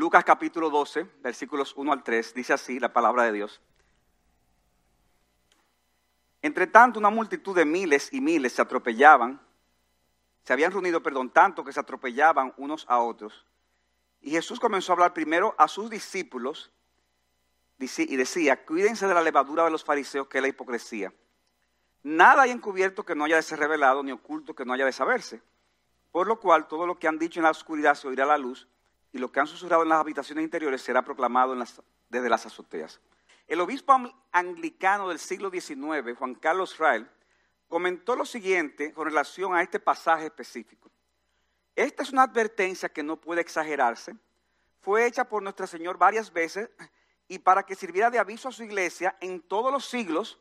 Lucas capítulo 12, versículos 1 al 3, dice así la palabra de Dios. Entre tanto, una multitud de miles y miles se atropellaban, se habían reunido, perdón, tanto que se atropellaban unos a otros. Y Jesús comenzó a hablar primero a sus discípulos y decía, cuídense de la levadura de los fariseos, que es la hipocresía. Nada hay encubierto que no haya de ser revelado, ni oculto que no haya de saberse. Por lo cual, todo lo que han dicho en la oscuridad se oirá a la luz, y lo que han susurrado en las habitaciones interiores será proclamado desde las azoteas. El obispo anglicano del siglo XIX, Juan Carlos Rael, comentó lo siguiente con relación a este pasaje específico. Esta es una advertencia que no puede exagerarse. Fue hecha por nuestro Señor varias veces y para que sirviera de aviso a su iglesia en todos los siglos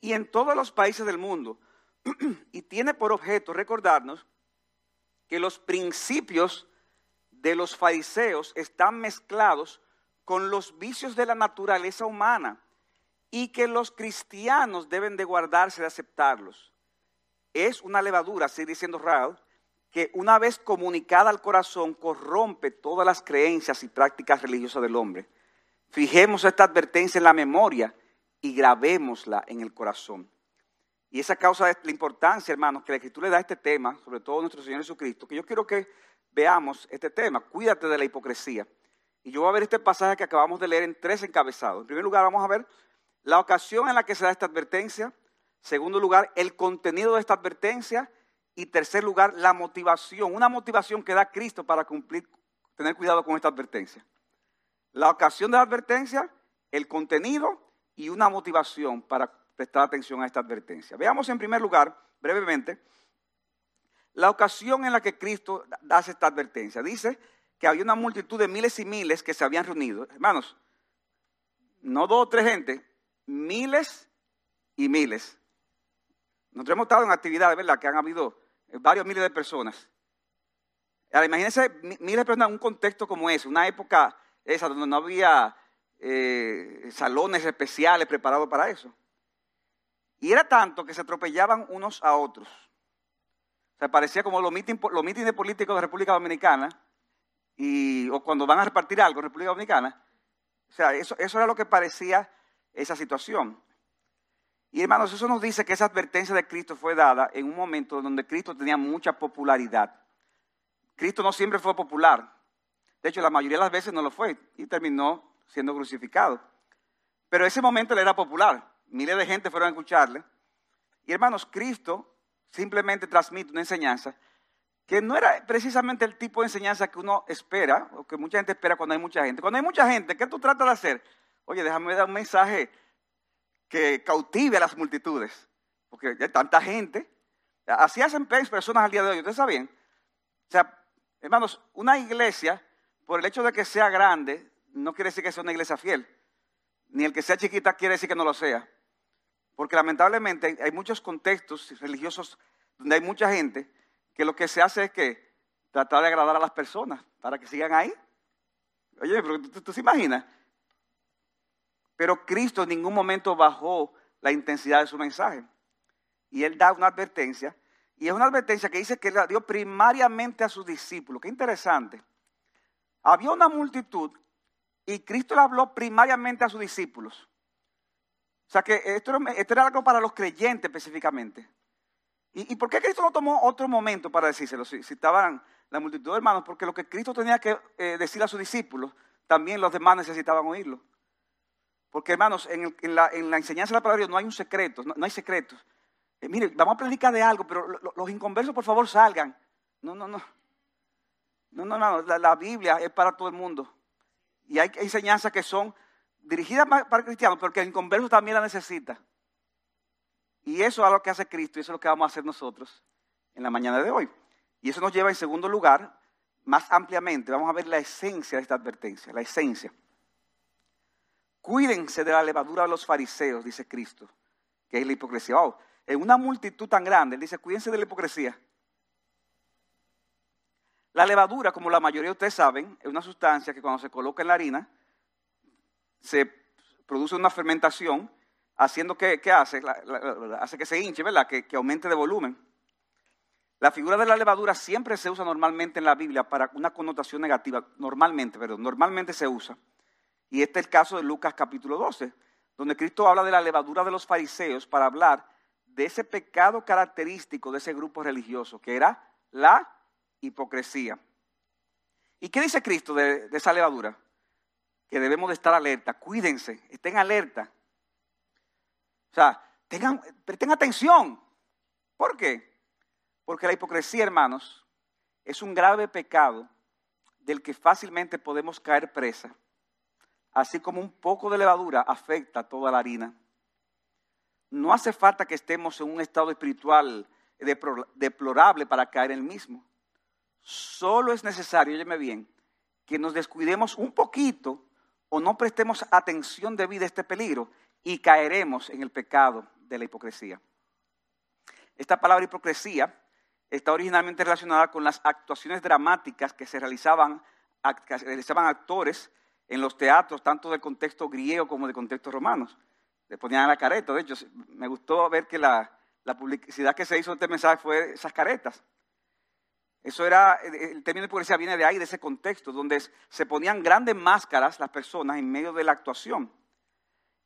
y en todos los países del mundo. y tiene por objeto recordarnos que los principios de los fariseos están mezclados con los vicios de la naturaleza humana y que los cristianos deben de guardarse de aceptarlos. Es una levadura, sigue diciendo Raúl, que una vez comunicada al corazón corrompe todas las creencias y prácticas religiosas del hombre. Fijemos esta advertencia en la memoria y grabémosla en el corazón. Y esa causa de la importancia, hermanos, que la Escritura le da a este tema, sobre todo nuestro Señor Jesucristo, que yo quiero que veamos este tema, cuídate de la hipocresía. Y yo voy a ver este pasaje que acabamos de leer en tres encabezados. En primer lugar, vamos a ver la ocasión en la que se da esta advertencia. Segundo lugar, el contenido de esta advertencia. Y tercer lugar, la motivación. Una motivación que da Cristo para cumplir, tener cuidado con esta advertencia. La ocasión de la advertencia, el contenido y una motivación para prestar atención a esta advertencia. Veamos en primer lugar, brevemente, la ocasión en la que Cristo hace esta advertencia. Dice que había una multitud de miles y miles que se habían reunido. Hermanos, no dos o tres gente, miles y miles. Nosotros hemos estado en actividades, ¿verdad? Que han habido varios miles de personas. Ahora, imagínense miles de personas en un contexto como ese, una época esa donde no había eh, salones especiales preparados para eso. Y era tanto que se atropellaban unos a otros. Parecía como los mítines, de políticos de República Dominicana, y, o cuando van a repartir algo en República Dominicana. O sea, eso, eso era lo que parecía esa situación. Y hermanos, eso nos dice que esa advertencia de Cristo fue dada en un momento donde Cristo tenía mucha popularidad. Cristo no siempre fue popular. De hecho, la mayoría de las veces no lo fue y terminó siendo crucificado. Pero ese momento le era popular. Miles de gente fueron a escucharle. Y hermanos, Cristo simplemente transmite una enseñanza que no era precisamente el tipo de enseñanza que uno espera, o que mucha gente espera cuando hay mucha gente. Cuando hay mucha gente, ¿qué tú tratas de hacer? Oye, déjame dar un mensaje que cautive a las multitudes, porque hay tanta gente. Así hacen personas al día de hoy, ¿ustedes saben? O sea, hermanos, una iglesia, por el hecho de que sea grande, no quiere decir que sea una iglesia fiel. Ni el que sea chiquita quiere decir que no lo sea. Porque lamentablemente hay muchos contextos religiosos donde hay mucha gente que lo que se hace es que tratar de agradar a las personas para que sigan ahí. Oye, pero tú, se imaginas. Pero Cristo en ningún momento bajó la intensidad de su mensaje. Y él da una advertencia. Y es una advertencia que dice que la dio primariamente a sus discípulos. Qué interesante. Había una multitud y Cristo le habló primariamente a sus discípulos. O sea que esto, era algo para los creyentes específicamente. ¿Y, por qué Cristo no tomó otro momento para decírselo? Si, estaban la multitud de hermanos, porque lo que Cristo tenía que eh, decir a sus discípulos, también los demás necesitaban oírlo. Porque hermanos, en, la, enseñanza de la palabra de Dios no hay un secreto, no, hay secretos. Eh, mire, vamos a predicar de algo, pero los inconversos por favor salgan. No, no, no. No, no, no, la, la Biblia es para todo el mundo. Y hay enseñanzas que son dirigida para cristianos, porque el inconverso también la necesita. Y eso es lo que hace Cristo y eso es lo que vamos a hacer nosotros en la mañana de hoy. Y eso nos lleva en segundo lugar, más ampliamente, vamos a ver la esencia de esta advertencia, la esencia. Cuídense de la levadura de los fariseos, dice Cristo, que es la hipocresía. En una multitud tan grande, él dice, cuídense de la hipocresía. La levadura, como la mayoría de ustedes saben, es una sustancia que cuando se coloca en la harina, se produce una fermentación, haciendo que, ¿qué hace? hace que se hinche, ¿verdad? Que, aumente de volumen. La figura de la levadura siempre se usa normalmente en la Biblia para una connotación negativa, normalmente, perdón, normalmente se usa. Y este es el caso de Lucas capítulo 12, donde Cristo habla de la levadura de los fariseos para hablar de ese pecado característico de ese grupo religioso, que era la hipocresía. ¿Y qué dice Cristo de, esa levadura? Que debemos de estar alerta, cuídense, estén alerta. O sea, tengan, presten atención. ¿Por qué? Porque la hipocresía, hermanos, es un grave pecado del que fácilmente podemos caer presa, así como un poco de levadura afecta toda la harina. No hace falta que estemos en un estado espiritual deplorable para caer en el mismo. Solo es necesario, óyeme bien, que nos descuidemos un poquito o no prestemos atención debida a este peligro y caeremos en el pecado de la hipocresía. Esta palabra hipocresía está originalmente relacionada con las actuaciones dramáticas que se realizaban, realizaban actores en los teatros, tanto del contexto griego como de contexto romano le ponían la careta. De hecho, me gustó ver que la, publicidad que se hizo de este mensaje fue esas caretas. Eso era, el término de publicidad viene de ahí, de ese contexto, donde se ponían grandes máscaras las personas en medio de la actuación.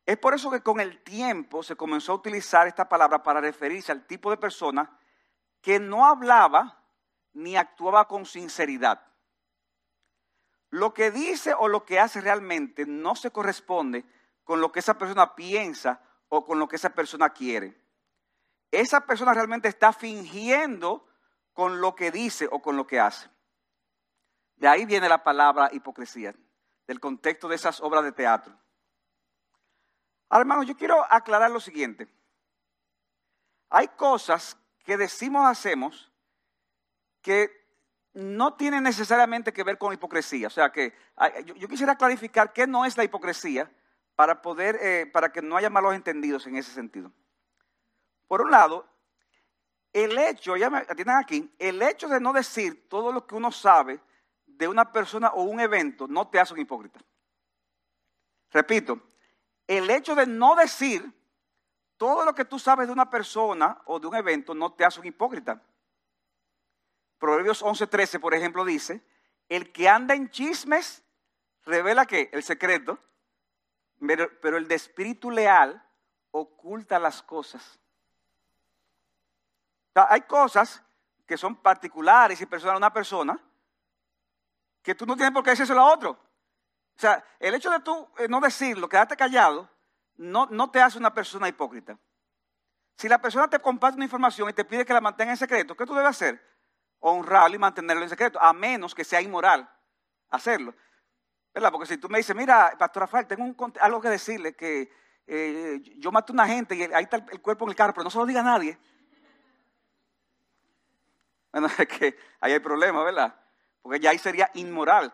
Es por eso que con el tiempo se comenzó a utilizar esta palabra para referirse al tipo de persona que no hablaba ni actuaba con sinceridad. Lo que dice o lo que hace realmente no se corresponde con lo que esa persona piensa o con lo que esa persona quiere. Esa persona realmente está fingiendo con lo que dice o con lo que hace. De ahí viene la palabra hipocresía, del contexto de esas obras de teatro. Ahora, hermanos, yo quiero aclarar lo siguiente. Hay cosas que decimos hacemos que no tienen necesariamente que ver con hipocresía. O sea que yo, quisiera clarificar qué no es la hipocresía para poder, eh, para que no haya malos entendidos en ese sentido. Por un lado, el hecho, ya me atienden aquí, el hecho de no decir todo lo que uno sabe de una persona o un evento no te hace un hipócrita. Repito, el hecho de no decir todo lo que tú sabes de una persona o de un evento no te hace un hipócrita. Proverbios 11:13, por ejemplo, dice, el que anda en chismes revela que el secreto pero, el de espíritu leal oculta las cosas. Hay cosas que son particulares y personales a una persona que tú no tienes por qué decírselo a otro. O sea, el hecho de tú eh, no decirlo, quedarte callado, no, no te hace una persona hipócrita. Si la persona te comparte una información y te pide que la mantenga en secreto, ¿qué tú debes hacer? Honrarlo y mantenerlo en secreto, a menos que sea inmoral hacerlo. ¿Verdad? Porque si tú me dices, mira, Pastor Rafael, tengo algo que decirle, que eh, yo maté a una gente y ahí está el, cuerpo en el carro, pero no se lo diga a nadie. Bueno, es que ahí hay problema, ¿verdad? Porque ya ahí sería inmoral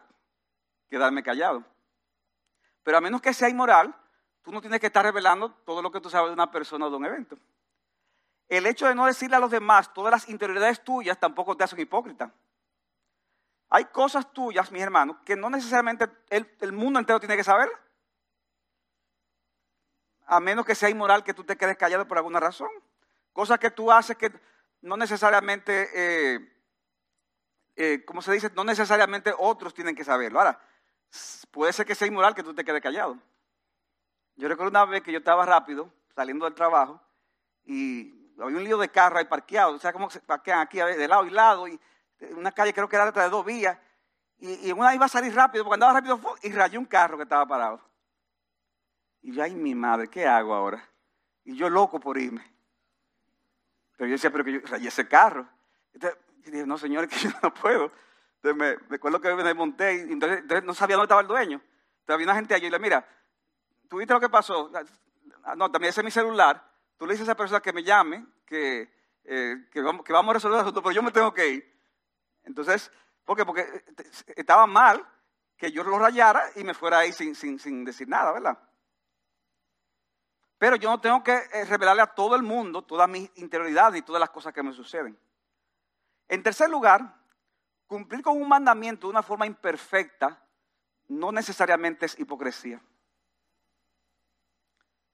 quedarme callado. Pero a menos que sea inmoral, tú no tienes que estar revelando todo lo que tú sabes de una persona o de un evento. El hecho de no decirle a los demás todas las interioridades tuyas tampoco te hace un hipócrita. Hay cosas tuyas, mis hermanos, que no necesariamente el, mundo entero tiene que saber. A menos que sea inmoral que tú te quedes callado por alguna razón. Cosas que tú haces que no necesariamente, eh, eh, como se dice, no necesariamente otros tienen que saberlo. Ahora, puede ser que sea inmoral que tú te quedes callado. Yo recuerdo una vez que yo estaba rápido, saliendo del trabajo, y había un lío de carro ahí parqueado. O sea, como se parquean aquí de lado y lado, y una calle creo que era de dos vías, y, una iba a salir rápido, porque andaba rápido y rayó un carro que estaba parado. Y yo, ay, mi madre, ¿qué hago ahora? Y yo loco por irme. Pero yo decía, pero que yo rayé ese carro. Entonces, y dije, no, señores, que yo no puedo. Entonces me, recuerdo que me monté y entonces, no sabía dónde estaba el dueño. Entonces había una gente allí y le mira, ¿tú viste lo que pasó? Ah, no, también ese es mi celular. Tú le dices a esa persona que me llame, que, eh, que, vamos, que vamos a resolver el asunto, pero yo me tengo que ir. Entonces, ¿por qué? Porque eh, estaba mal que yo lo rayara y me fuera ahí sin, sin, decir nada, ¿verdad? Pero yo no tengo que eh, revelarle a todo el mundo todas mis interioridades y todas las cosas que me suceden. En tercer lugar, cumplir con un mandamiento de una forma imperfecta no necesariamente es hipocresía.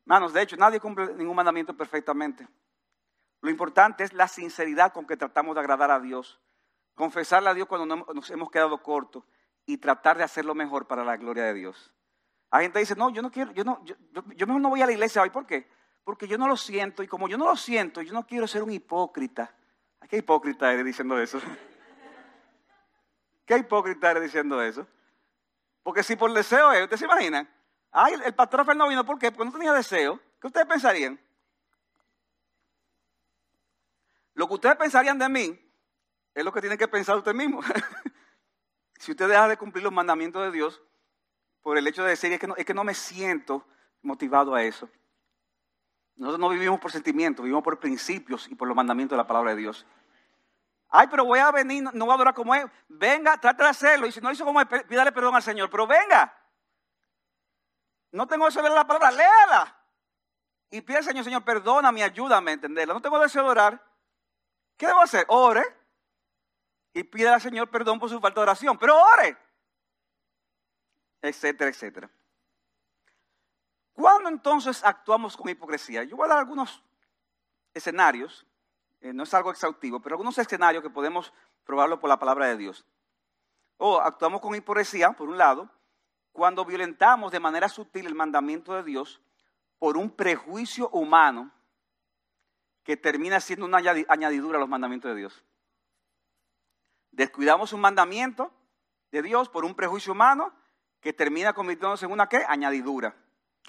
Manos, de hecho, nadie cumple ningún mandamiento perfectamente. Lo importante es la sinceridad con que tratamos de agradar a Dios, confesarle a Dios cuando nos hemos quedado cortos y tratar de hacerlo mejor para la gloria de Dios. Hay gente dice, no, yo no quiero, yo no, yo, yo mejor no voy a la iglesia hoy. ¿Por qué? Porque yo no lo siento y como yo no lo siento, yo no quiero ser un hipócrita. ¿Qué hipócrita eres diciendo eso? ¿Qué hipócrita eres diciendo eso? Porque si por deseo es, ¿ustedes se imaginan? Ay, el pastor no vino, ¿por qué? Porque no tenía deseo. ¿Qué ustedes pensarían? Lo que ustedes pensarían de mí es lo que tienen que pensar ustedes mismos. si usted deja de cumplir los mandamientos de Dios por el hecho de decir es que no, es que no me siento motivado a eso. Nosotros no vivimos por sentimientos, vivimos por principios y por los mandamientos de la palabra de Dios. Ay, pero voy a venir, no voy a adorar como es. Venga, trate de hacerlo. Y si no hizo como es, pídale perdón al Señor. Pero venga. No tengo deseo de leer la palabra, léala. Y pide al Señor, Señor, perdóname, ayúdame a entenderla. No tengo deseo de orar. ¿Qué debo hacer? Ore. Y pide al Señor perdón por su falta de oración. Pero ore. Etcétera, etcétera. ¿Cuándo entonces actuamos con hipocresía? Yo voy a dar algunos escenarios, eh, no es algo exhaustivo, pero algunos escenarios que podemos probarlo por la palabra de Dios. O actuamos con hipocresía, por un lado, cuando violentamos de manera sutil el mandamiento de Dios por un prejuicio humano que termina siendo una añadidura a los mandamientos de Dios. Descuidamos un mandamiento de Dios por un prejuicio humano que termina convirtiéndose en una ¿qué? añadidura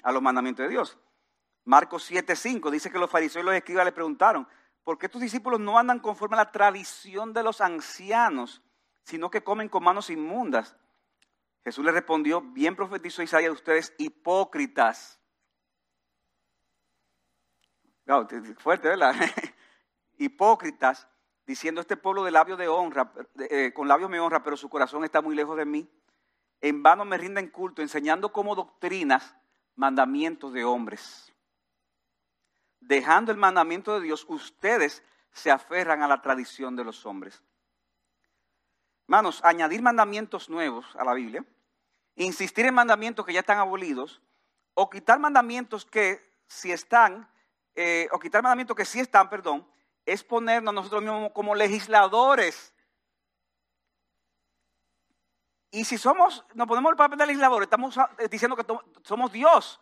a los mandamientos de Dios. Marcos 7:5 dice que los fariseos y los escribas le preguntaron, ¿por qué tus discípulos no andan conforme a la tradición de los ancianos, sino que comen con manos inmundas? Jesús le respondió, bien profetizó Isaías de ustedes, hipócritas. fuerte, ¿verdad? hipócritas, diciendo este pueblo de labios de honra, eh, con labios me honra, pero su corazón está muy lejos de mí. En vano me rinden culto, enseñando como doctrinas mandamientos de hombres. Dejando el mandamiento de Dios, ustedes se aferran a la tradición de los hombres. Hermanos, añadir mandamientos nuevos a la Biblia, insistir en mandamientos que ya están abolidos, o quitar mandamientos que si están, eh, o quitar mandamientos que sí están, perdón, es ponernos nosotros mismos como legisladores y si somos, nos ponemos el papel de legislador, estamos eh, diciendo que somos Dios.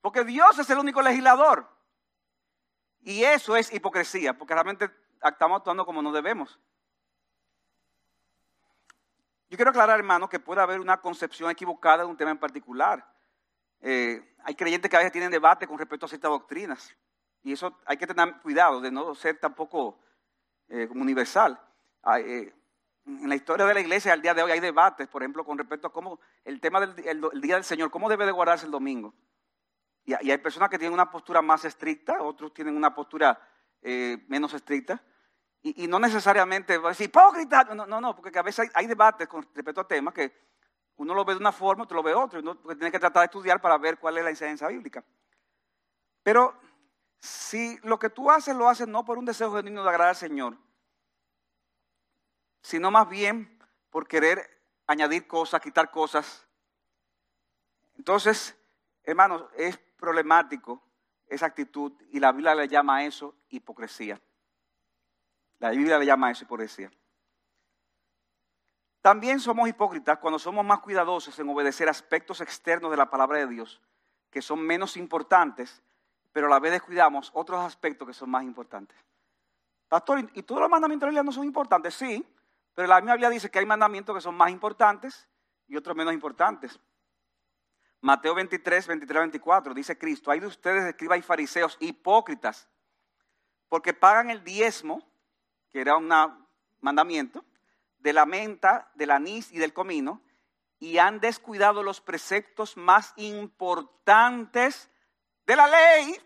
Porque Dios es el único legislador. Y eso es hipocresía, porque realmente estamos actuando como no debemos. Yo quiero aclarar, hermano, que puede haber una concepción equivocada de un tema en particular. Eh, hay creyentes que a veces tienen debate con respecto a ciertas doctrinas. Y eso hay que tener cuidado de no ser tampoco eh, universal. Hay, en la historia de la iglesia al día de hoy hay debates, por ejemplo, con respecto a cómo el tema del Día del Señor, cómo debe de guardarse el domingo. Y, hay personas que tienen una postura más estricta, otros tienen una postura eh, menos estricta. Y, no necesariamente va a decir, hipócrita. No, no, no, porque a veces hay, debates con respecto a temas que uno lo ve de una forma, otro lo ve de otra. Y uno tiene que tratar de estudiar para ver cuál es la incidencia bíblica. Pero si lo que tú haces lo haces no por un deseo genuino de agradar al Señor, sino más bien por querer añadir cosas, quitar cosas. Entonces, hermanos, es problemático esa actitud y la Biblia le llama a eso hipocresía. La Biblia le llama a eso hipocresía. También somos hipócritas cuando somos más cuidadosos en obedecer aspectos externos de la palabra de Dios que son menos importantes, pero a la vez descuidamos otros aspectos que son más importantes. Pastor, ¿y todos los mandamientos de la Biblia no son importantes? Sí, pero la Biblia dice que hay mandamientos que son más importantes y otros menos importantes. Mateo 23, 23, 24 dice Cristo, hay de ustedes escribas y fariseos hipócritas, porque pagan el diezmo, que era un mandamiento, de la menta, del anís y del comino, y han descuidado los preceptos más importantes de la ley,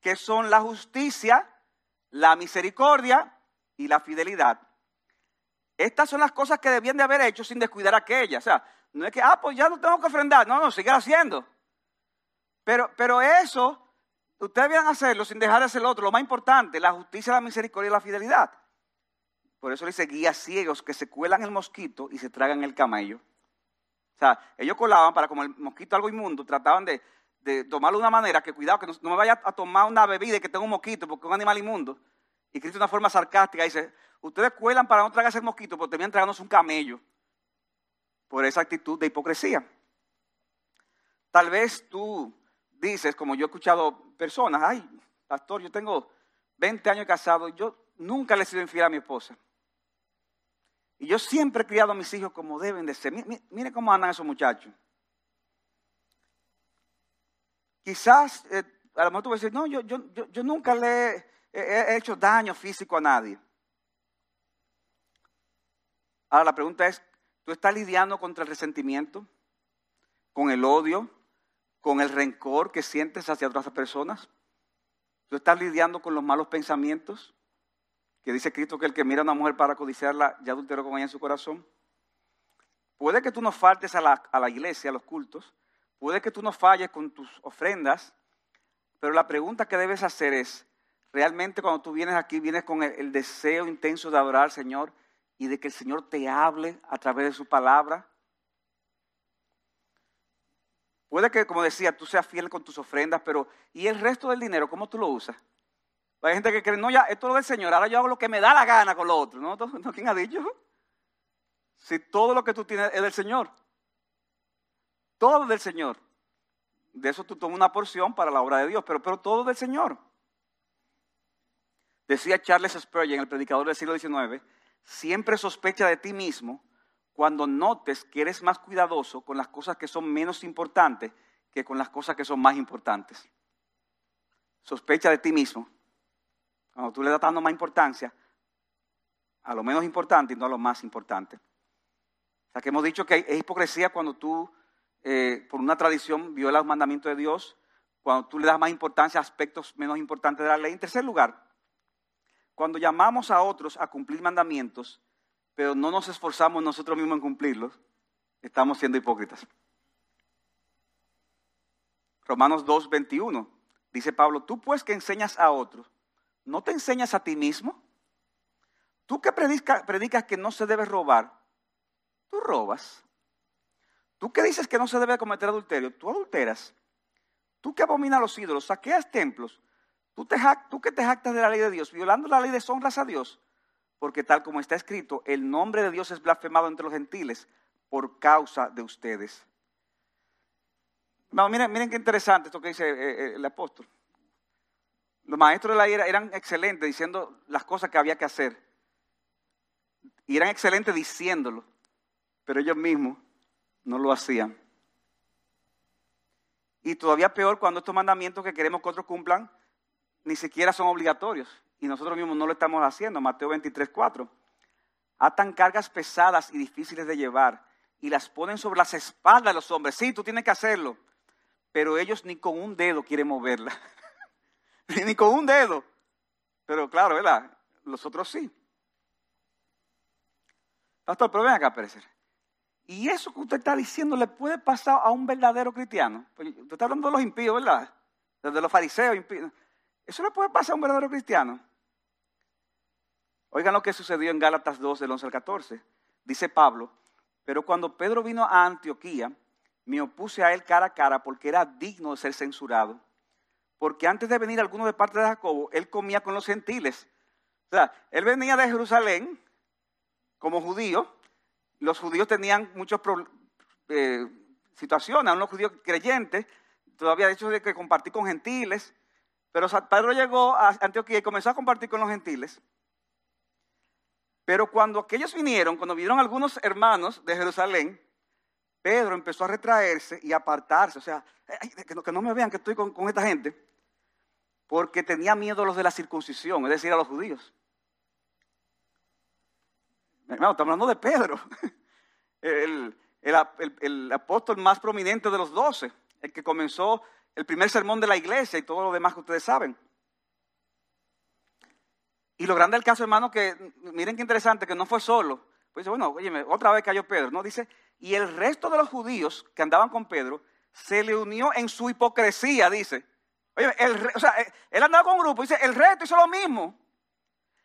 que son la justicia, la misericordia y la fidelidad. Estas son las cosas que debían de haber hecho sin descuidar aquellas. O sea, no es que, ah, pues ya no tengo que ofrendar. No, no, sigue haciendo. Pero, pero eso, ustedes debían hacerlo sin dejar de hacer lo otro. Lo más importante, la justicia, la misericordia y la fidelidad. Por eso dice guías ciegos que se cuelan el mosquito y se tragan el camello. O sea, ellos colaban para como el mosquito algo inmundo, trataban de, de tomarlo de una manera que cuidado, que no, me vaya a tomar una bebida y que tenga un mosquito porque es un animal inmundo. Y Cristo de una forma sarcástica dice, ustedes cuelan para no tragarse el mosquito porque terminan tragándose un camello por esa actitud de hipocresía. Tal vez tú dices, como yo he escuchado personas, ay, pastor, yo tengo 20 años casado, yo nunca le he sido infiel a mi esposa. Y yo siempre he criado a mis hijos como deben de ser. Mire, cómo andan esos muchachos. Quizás, eh, a lo mejor tú vas decir, no, yo, yo, nunca le he, hecho daño físico a nadie. Ahora la pregunta es, ¿tú estás lidiando contra el resentimiento? ¿Con el odio? ¿Con el rencor que sientes hacia otras personas? ¿Tú estás lidiando con los malos pensamientos? Que dice Cristo que el que mira a una mujer para codiciarla ya adulteró con ella en su corazón. Puede que tú no faltes a la, a la iglesia, a los cultos, Puede que tú no falles con tus ofrendas, pero la pregunta que debes hacer es, realmente cuando tú vienes aquí, vienes con el, deseo intenso de adorar al Señor y de que el Señor te hable a través de su palabra. Puede que, como decía, tú seas fiel con tus ofrendas, pero ¿y el resto del dinero cómo tú lo usas? Hay gente que cree, no, ya, esto es lo del Señor, ahora yo hago lo que me da la gana con lo otro. ¿No? ¿No? ¿Quién ha dicho? Si todo lo que tú tienes es del Señor. Todo del Señor. De eso tú tomas una porción para la obra de Dios, pero, pero todo del Señor. Decía Charles Spurgeon, el predicador del siglo XIX, siempre sospecha de ti mismo cuando notes que eres más cuidadoso con las cosas que son menos importantes que con las cosas que son más importantes. Sospecha de ti mismo. Cuando tú le das dando más importancia a lo menos importante y no a lo más importante. O sea que hemos dicho que es hipocresía cuando tú eh, por una tradición, viola los mandamientos de Dios, cuando tú le das más importancia a aspectos menos importantes de la ley. En tercer lugar, cuando llamamos a otros a cumplir mandamientos, pero no nos esforzamos nosotros mismos en cumplirlos, estamos siendo hipócritas. Romanos 2, 21, dice Pablo, tú pues que enseñas a otros, ¿no te enseñas a ti mismo? Tú que predicas que no se debe robar, tú robas. Tú que dices que no se debe cometer adulterio, tú adulteras. Tú que abominas los ídolos, saqueas templos. Tú, te, que te jactas de la ley de Dios, violando la ley deshonras a Dios. Porque tal como está escrito, el nombre de Dios es blasfemado entre los gentiles por causa de ustedes. miren, miren qué interesante esto que dice eh, eh, el apóstol. Los maestros de la era eran excelentes diciendo las cosas que había que hacer. Y eran excelentes diciéndolo. Pero ellos mismos no lo hacían. Y todavía peor cuando estos mandamientos que queremos que otros cumplan ni siquiera son obligatorios y nosotros mismos no lo estamos haciendo. Mateo 23, 4. Atan cargas pesadas y difíciles de llevar y las ponen sobre las espaldas de los hombres. Sí, tú tienes que hacerlo, pero ellos ni con un dedo quieren moverla. ni con un dedo. Pero claro, ¿verdad? Los otros sí. Pastor, pero ven acá, Pérez. Y eso que usted está diciendo le puede pasar a un verdadero cristiano. Pues, usted está hablando de los impíos, ¿verdad? De los fariseos impíos. Eso le puede pasar a un verdadero cristiano. Oigan lo que sucedió en Gálatas 2, del 11 al 14. Dice Pablo, pero cuando Pedro vino a Antioquía, me opuse a él cara a cara porque era digno de ser censurado. Porque antes de venir alguno de parte de Jacobo, él comía con los gentiles. O sea, él venía de Jerusalén como judío, los judíos tenían muchas eh, situaciones, aún los judíos creyentes, todavía de hecho de que compartir con gentiles, pero Pedro llegó a Antioquía y comenzó a compartir con los gentiles. Pero cuando aquellos vinieron, cuando vinieron algunos hermanos de Jerusalén, Pedro empezó a retraerse y apartarse, o sea, que no, me vean que estoy con, esta gente, porque tenía miedo a los de la circuncisión, es decir, a los judíos. Hermano, estamos hablando de Pedro, el, apóstol más prominente de los doce, el que comenzó el primer sermón de la iglesia y todo lo demás que ustedes saben. Y lo grande del caso, hermano, que miren qué interesante, que no fue solo. Pues dice, bueno, oye, otra vez cayó Pedro, ¿no? Dice, y el resto de los judíos que andaban con Pedro se le unió en su hipocresía, dice. Oye, o sea, él andaba con un grupo, dice, el resto hizo lo mismo.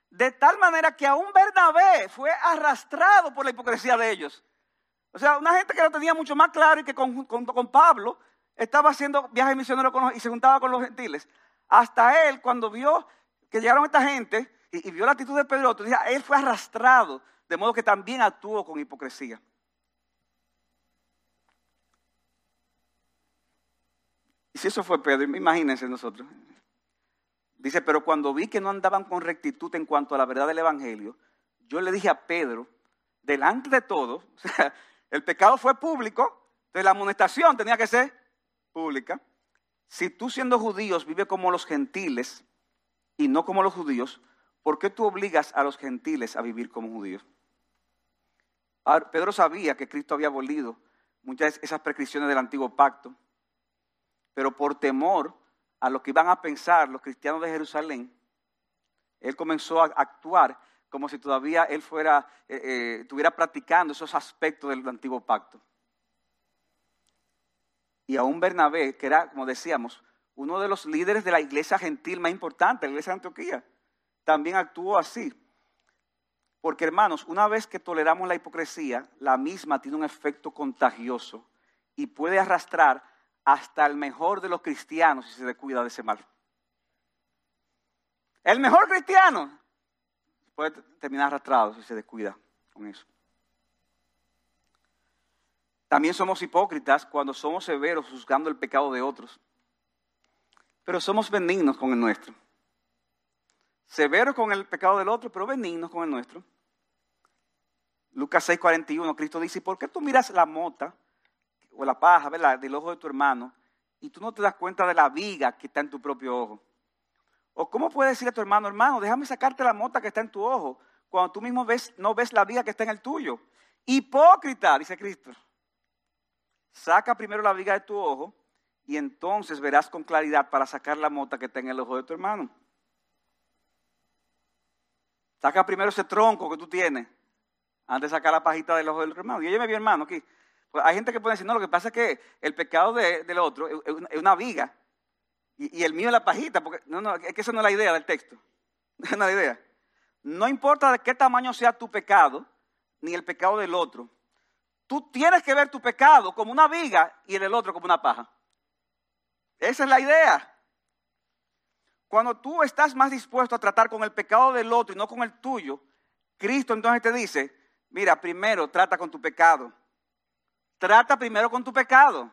De tal manera que aún Bernabé fue arrastrado por la hipocresía de ellos. O sea, una gente que lo tenía mucho más claro y que junto con Pablo estaba haciendo viajes misioneros y se juntaba con los gentiles. Hasta él, cuando vio que llegaron esta gente y, vio la actitud de Pedro, él fue arrastrado, de modo que también actuó con hipocresía. Y si eso fue Pedro, imagínense nosotros. Dice, pero cuando vi que no andaban con rectitud en cuanto a la verdad del Evangelio, yo le dije a Pedro, delante de todos, o sea, el pecado fue público, entonces la amonestación tenía que ser pública. Si tú siendo judíos vives como los gentiles y no como los judíos, ¿por qué tú obligas a los gentiles a vivir como judíos? Pedro sabía que Cristo había abolido muchas de esas prescripciones del antiguo pacto, pero por temor a lo que iban a pensar los cristianos de Jerusalén, él comenzó a actuar como si todavía él fuera, eh, eh, estuviera practicando esos aspectos del antiguo pacto. Y aún Bernabé, que era, como decíamos, uno de los líderes de la iglesia gentil más importante, la iglesia de Antioquía, también actuó así. Porque hermanos, una vez que toleramos la hipocresía, la misma tiene un efecto contagioso y puede arrastrar hasta el mejor de los cristianos si se descuida de ese mal. El mejor cristiano puede terminar arrastrado si se descuida con eso. También somos hipócritas cuando somos severos juzgando el pecado de otros. Pero somos benignos con el nuestro. Severos con el pecado del otro, pero benignos con el nuestro. Lucas 6:41, Cristo dice, ¿por qué tú miras la mota o la paja ¿verdad? del ojo de tu hermano y tú no te das cuenta de la viga que está en tu propio ojo? ¿O cómo puedes decir a tu hermano, hermano, déjame sacarte la mota que está en tu ojo cuando tú mismo ves, no ves la viga que está en el tuyo? Hipócrita, dice Cristo. Saca primero la viga de tu ojo y entonces verás con claridad para sacar la mota que está en el ojo de tu hermano. Saca primero ese tronco que tú tienes antes de sacar la pajita del ojo del hermano. Y oye, mi hermano, aquí. Pues hay gente que puede decir, no, lo que pasa es que el pecado del otro es una viga y, el mío es la pajita, porque no, no, es que esa no es la idea del texto. No es la idea. No importa de qué tamaño sea tu pecado, ni el pecado del otro. Tú tienes que ver tu pecado como una viga y el otro como una paja. Esa es la idea. Cuando tú estás más dispuesto a tratar con el pecado del otro y no con el tuyo, Cristo entonces te dice, mira, primero trata con tu pecado. Trata primero con tu pecado.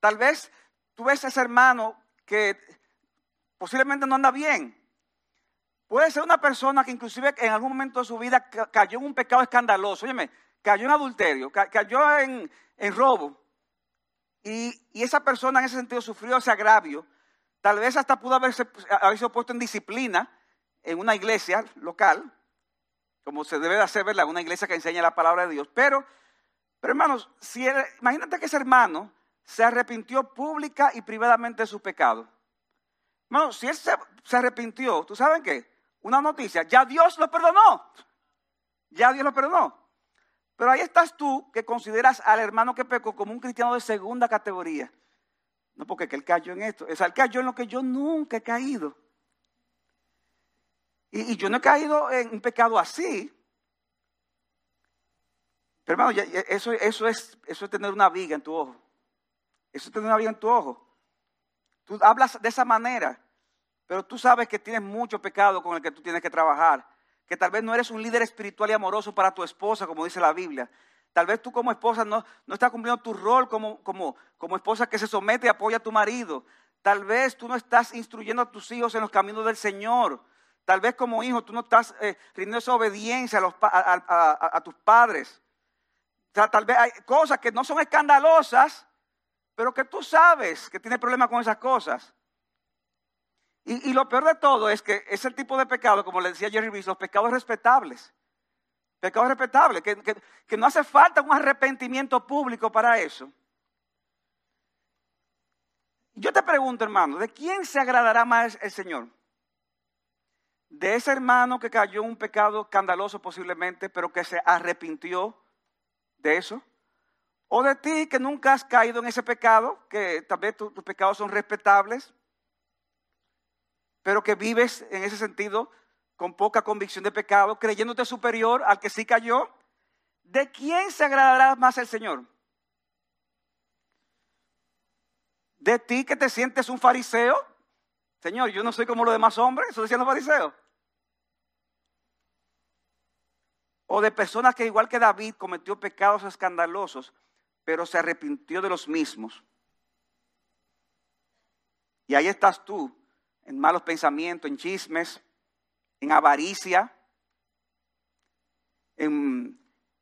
Tal vez tú ves a ese hermano que posiblemente no anda bien. Puede ser una persona que inclusive en algún momento de su vida cayó en un pecado escandaloso. Óyeme, cayó en adulterio, cayó en, robo, y, esa persona en ese sentido sufrió ese agravio, tal vez hasta pudo haberse, haberse puesto en disciplina en una iglesia local, como se debe de hacer, ¿verdad? Una iglesia que enseña la palabra de Dios. Pero, pero hermanos, si imagínate que ese hermano se arrepintió pública y privadamente de su pecado. Hermano, si él se, se arrepintió, ¿tú sabes qué? Una noticia, ya Dios lo perdonó. Ya Dios lo perdonó. Pero ahí estás tú que consideras al hermano que pecó como un cristiano de segunda categoría. No porque él cayó en esto. Es él cayó en lo que yo nunca he caído. Y, yo no he caído en un pecado así. Pero hermano, eso, eso, es, eso es tener una viga en tu ojo. Eso es tener una viga en tu ojo. Tú hablas de esa manera, pero tú sabes que tienes mucho pecado con el que tú tienes que trabajar que tal vez no eres un líder espiritual y amoroso para tu esposa, como dice la Biblia. Tal vez tú como esposa no, no estás cumpliendo tu rol como, como, como esposa que se somete y apoya a tu marido. Tal vez tú no estás instruyendo a tus hijos en los caminos del Señor. Tal vez como hijo tú no estás eh, rindiendo esa obediencia a, tus padres. tal vez hay cosas que no son escandalosas, pero que tú sabes que tienes problemas con esas cosas. Y, lo peor de todo es que es el tipo de pecado, como le decía Jerry Reese, los pecados respetables. Pecados respetables, que, que no hace falta un arrepentimiento público para eso. Yo te pregunto, hermano, ¿de quién se agradará más el Señor? ¿De ese hermano que cayó en un pecado escandaloso posiblemente, pero que se arrepintió de eso? ¿O de ti que nunca has caído en ese pecado, que tal vez tus pecados son respetables? Pero que vives en ese sentido con poca convicción de pecado, creyéndote superior al que sí cayó, ¿de quién se agradará más el Señor? De ti que te sientes un fariseo. Señor, yo no soy como los demás hombres, eso decían los fariseos. O de personas que igual que David cometió pecados escandalosos, pero se arrepintió de los mismos. Y ahí estás tú, en malos pensamientos, en chismes, en avaricia, en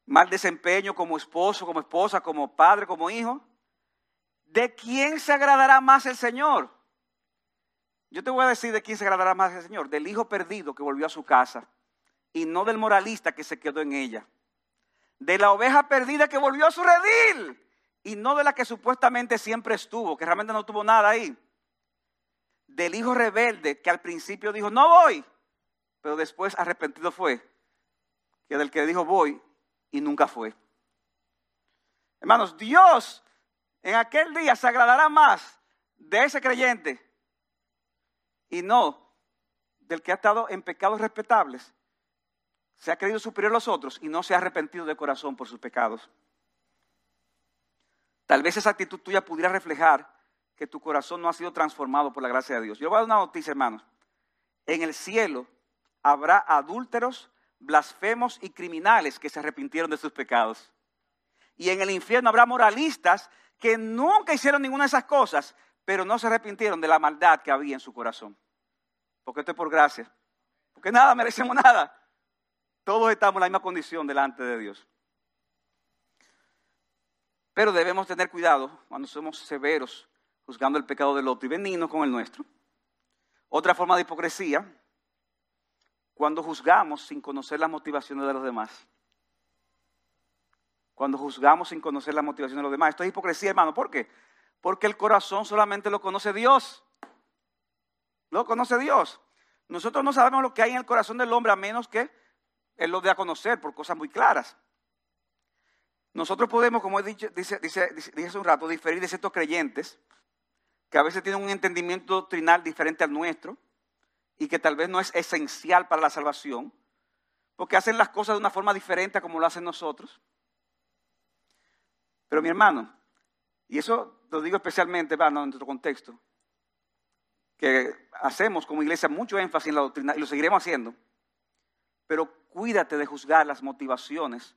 mal desempeño como esposo, como esposa, como padre, como hijo. ¿De quién se agradará más el Señor? Yo te voy a decir de quién se agradará más el Señor, del hijo perdido que volvió a su casa y no del moralista que se quedó en ella. De la oveja perdida que volvió a su redil y no de la que supuestamente siempre estuvo, que realmente no tuvo nada ahí. Del hijo rebelde que al principio dijo, no voy, pero después arrepentido fue. Que del que dijo voy y nunca fue. Hermanos, Dios en aquel día se agradará más de ese creyente y no del que ha estado en pecados respetables se ha creído superior a los otros y no se ha arrepentido de corazón por sus pecados. Tal vez esa actitud tuya pudiera reflejar que tu corazón no ha sido transformado por la gracia de Dios. Yo voy a dar una noticia, hermanos. En el cielo habrá adúlteros, blasfemos y criminales que se arrepintieron de sus pecados. Y en el infierno habrá moralistas que nunca hicieron ninguna de esas cosas, pero no se arrepintieron de la maldad que había en su corazón. Porque esto es por gracia. Porque nada, merecemos nada. Todos estamos en la misma condición delante de Dios. Pero debemos tener cuidado cuando somos severos juzgando el pecado del otro y benignos con el nuestro. Otra forma de hipocresía, cuando juzgamos sin conocer las motivaciones de los demás. Cuando juzgamos sin conocer las motivaciones de los demás. Esto es hipocresía, hermano. ¿Por qué? Porque el corazón solamente lo conoce Dios. Lo conoce Dios. Nosotros no sabemos lo que hay en el corazón del hombre a menos que él lo dé a conocer por cosas muy claras. Nosotros podemos, como he dicho, dice, dice hace un rato, diferir de ciertos creyentes que a veces tienen un entendimiento doctrinal diferente al nuestro y que tal vez no es esencial para la salvación, porque hacen las cosas de una forma diferente a como lo hacen nosotros. Pero mi hermano, y eso lo digo especialmente en nuestro contexto, que hacemos como iglesia mucho énfasis en la doctrina y lo seguiremos haciendo, pero cuídate de juzgar las motivaciones